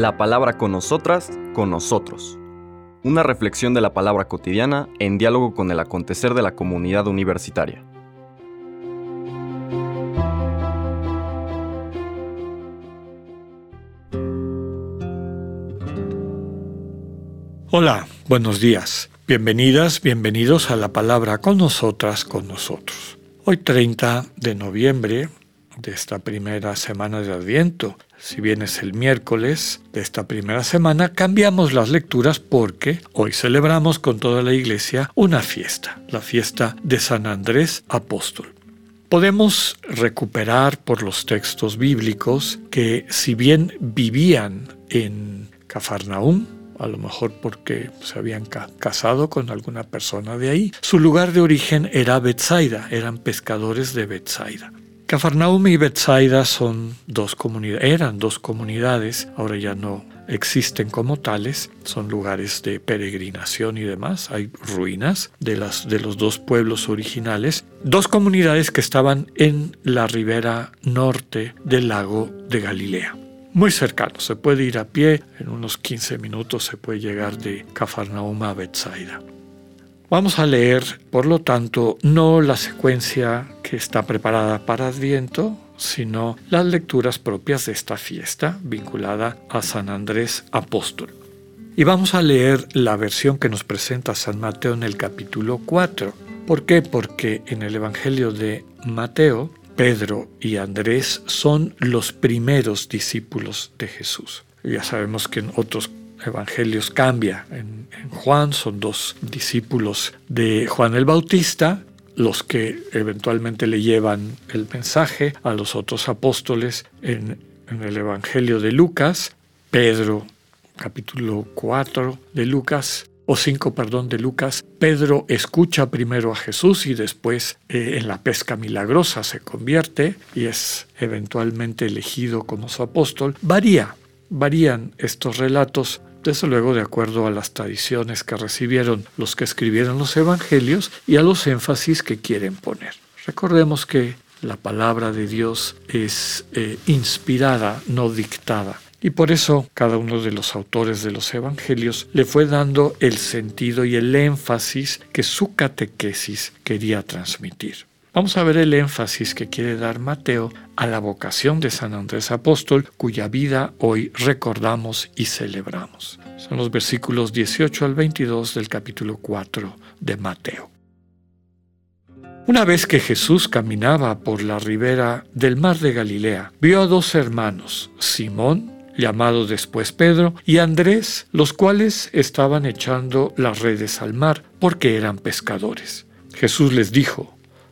La palabra con nosotras, con nosotros. Una reflexión de la palabra cotidiana en diálogo con el acontecer de la comunidad universitaria. Hola, buenos días. Bienvenidas, bienvenidos a la palabra con nosotras, con nosotros. Hoy 30 de noviembre de esta primera semana de Adviento. Si bien es el miércoles de esta primera semana, cambiamos las lecturas porque hoy celebramos con toda la iglesia una fiesta, la fiesta de San Andrés Apóstol. Podemos recuperar por los textos bíblicos que si bien vivían en Cafarnaúm, a lo mejor porque se habían casado con alguna persona de ahí. Su lugar de origen era Bethsaida, eran pescadores de Bethsaida. Cafarnaum y Bethsaida son dos comunidades, eran dos comunidades, ahora ya no existen como tales, son lugares de peregrinación y demás, hay ruinas de, las, de los dos pueblos originales, dos comunidades que estaban en la ribera norte del lago de Galilea. Muy cercano, se puede ir a pie, en unos 15 minutos se puede llegar de Cafarnaum a Bethsaida. Vamos a leer, por lo tanto, no la secuencia que está preparada para Adviento, sino las lecturas propias de esta fiesta vinculada a San Andrés Apóstol. Y vamos a leer la versión que nos presenta San Mateo en el capítulo 4. ¿Por qué? Porque en el Evangelio de Mateo, Pedro y Andrés son los primeros discípulos de Jesús. Ya sabemos que en otros evangelios cambia. En, Juan son dos discípulos de Juan el Bautista, los que eventualmente le llevan el mensaje a los otros apóstoles en, el Evangelio de Lucas, Pedro, capítulo 4 de Lucas, o 5, perdón, de Lucas, Pedro escucha primero a Jesús y después eh, en la pesca milagrosa se convierte y es eventualmente elegido como su apóstol. Varía, varían estos relatos desde luego de acuerdo a las tradiciones que recibieron los que escribieron los evangelios y a los énfasis que quieren poner. Recordemos que la palabra de Dios es eh, inspirada, no dictada. Y por eso cada uno de los autores de los evangelios le fue dando el sentido y el énfasis que su catequesis quería transmitir. Vamos a ver el énfasis que quiere dar Mateo a la vocación de San Andrés Apóstol, cuya vida hoy recordamos y celebramos. Son los versículos 18 al 22 del capítulo 4 de Mateo. Una vez que Jesús caminaba por la ribera del mar de Galilea, vio a dos hermanos, Simón, llamado después Pedro, y Andrés, los cuales estaban echando las redes al mar, porque eran pescadores. Jesús les dijo,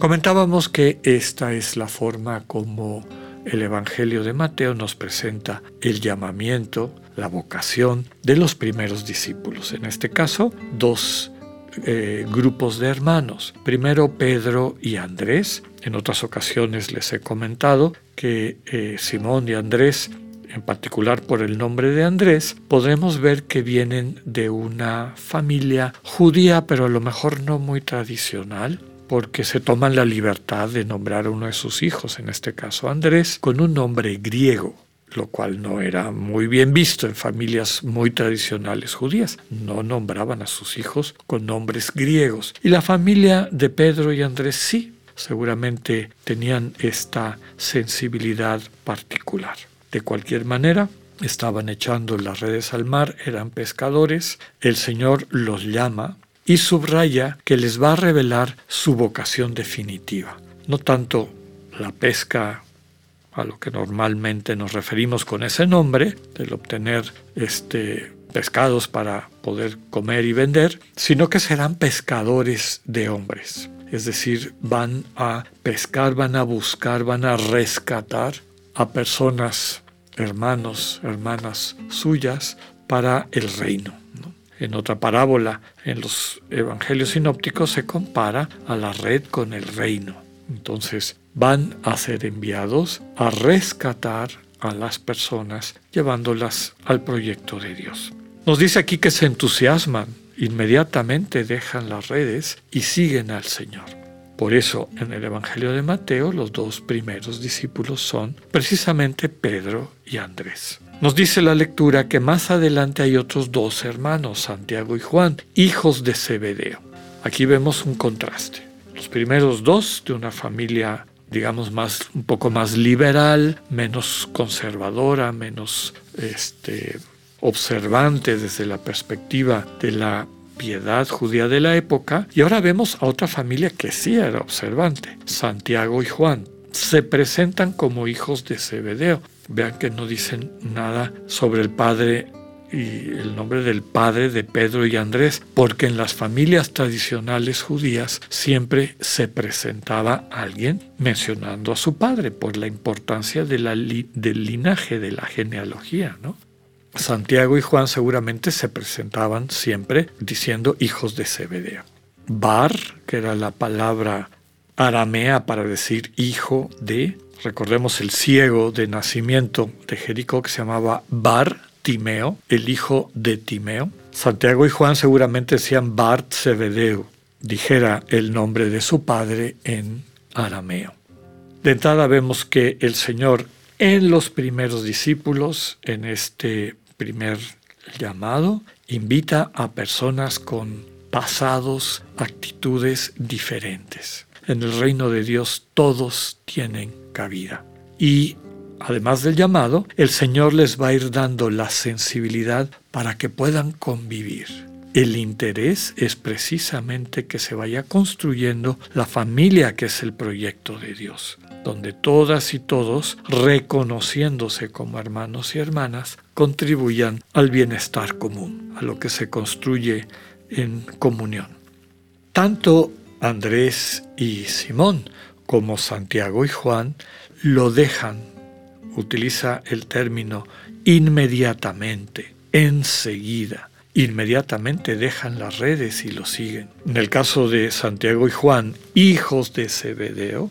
Comentábamos que esta es la forma como el Evangelio de Mateo nos presenta el llamamiento, la vocación de los primeros discípulos. En este caso, dos eh, grupos de hermanos. Primero Pedro y Andrés. En otras ocasiones les he comentado que eh, Simón y Andrés en particular por el nombre de Andrés, podemos ver que vienen de una familia judía, pero a lo mejor no muy tradicional, porque se toman la libertad de nombrar a uno de sus hijos, en este caso Andrés, con un nombre griego, lo cual no era muy bien visto en familias muy tradicionales judías. No nombraban a sus hijos con nombres griegos. Y la familia de Pedro y Andrés sí, seguramente tenían esta sensibilidad particular. De cualquier manera, estaban echando las redes al mar, eran pescadores, el Señor los llama y subraya que les va a revelar su vocación definitiva. No tanto la pesca a lo que normalmente nos referimos con ese nombre, el obtener este, pescados para poder comer y vender, sino que serán pescadores de hombres. Es decir, van a pescar, van a buscar, van a rescatar a personas, hermanos, hermanas suyas, para el reino. En otra parábola, en los evangelios sinópticos, se compara a la red con el reino. Entonces, van a ser enviados a rescatar a las personas, llevándolas al proyecto de Dios. Nos dice aquí que se entusiasman, inmediatamente dejan las redes y siguen al Señor. Por eso en el Evangelio de Mateo los dos primeros discípulos son precisamente Pedro y Andrés. Nos dice la lectura que más adelante hay otros dos hermanos, Santiago y Juan, hijos de Zebedeo. Aquí vemos un contraste. Los primeros dos de una familia digamos más un poco más liberal, menos conservadora, menos este observante desde la perspectiva de la piedad judía de la época, y ahora vemos a otra familia que sí era observante, Santiago y Juan. Se presentan como hijos de Zebedeo. Vean que no dicen nada sobre el padre y el nombre del padre de Pedro y Andrés, porque en las familias tradicionales judías siempre se presentaba alguien mencionando a su padre por la importancia del linaje, de la genealogía. Santiago y Juan seguramente se presentaban siempre diciendo hijos de Zebedeo. Bar, que era la palabra aramea para decir hijo de, recordemos el ciego de nacimiento de Jericó que se llamaba Bar Timeo, el hijo de Timeo. Santiago y Juan seguramente decían Bart Zebedeo, dijera el nombre de su padre en arameo. De entrada vemos que el Señor en los primeros discípulos, en este primer llamado, invita a personas con pasados, actitudes diferentes. En el reino de Dios todos tienen cabida. Y además del llamado, el Señor les va a ir dando la sensibilidad para que puedan convivir. El interés es precisamente que se vaya construyendo la familia que es el proyecto de Dios, donde todas y todos, reconociéndose como hermanos y hermanas, contribuyan al bienestar común, a lo que se construye en comunión. Tanto Andrés y Simón como Santiago y Juan lo dejan utiliza el término inmediatamente, enseguida. Inmediatamente dejan las redes y lo siguen. En el caso de Santiago y Juan, hijos de Zebedeo,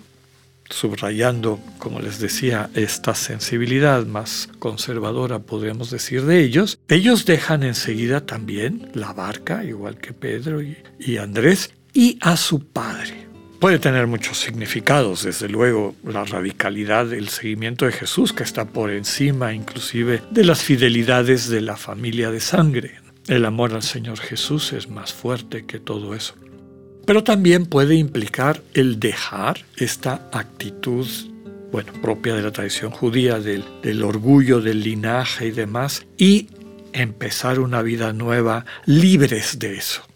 subrayando, como les decía, esta sensibilidad más conservadora, podríamos decir, de ellos, ellos dejan enseguida también la barca, igual que Pedro y, y Andrés, y a su padre puede tener muchos significados, desde luego la radicalidad del seguimiento de Jesús que está por encima inclusive de las fidelidades de la familia de sangre. El amor al Señor Jesús es más fuerte que todo eso. Pero también puede implicar el dejar esta actitud, bueno, propia de la tradición judía, del, del orgullo, del linaje y demás, y empezar una vida nueva libres de eso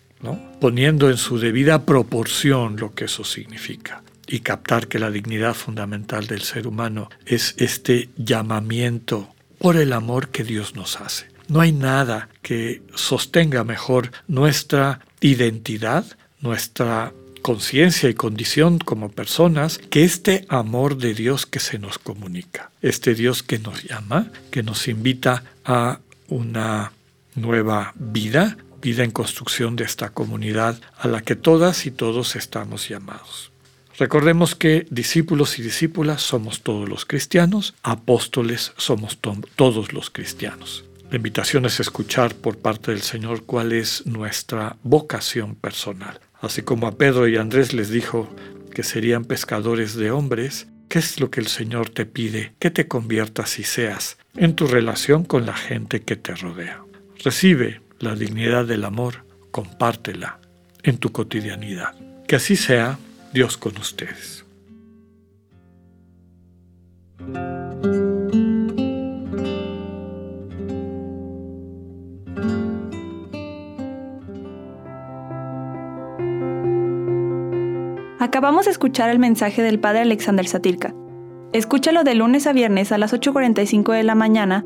poniendo en su debida proporción lo que eso significa y captar que la dignidad fundamental del ser humano es este llamamiento por el amor que Dios nos hace. No hay nada que sostenga mejor nuestra identidad, nuestra conciencia y condición como personas que este amor de Dios que se nos comunica, este Dios que nos llama, que nos invita a una nueva vida, vida en construcción de esta comunidad a la que todas y todos estamos llamados. Recordemos que discípulos y discípulas somos todos los cristianos, apóstoles somos todos los cristianos. La invitación es escuchar por parte del Señor cuál es nuestra vocación personal. Así como a Pedro y Andrés les dijo que serían pescadores de hombres, ¿qué es lo que el Señor te pide que te conviertas y seas en tu relación con la gente que te rodea? Recibe la dignidad del amor, compártela en tu cotidianidad. Que así sea, Dios con ustedes. Acabamos de escuchar el mensaje del Padre Alexander Satirka. Escúchalo de lunes a viernes a las 8.45 de la mañana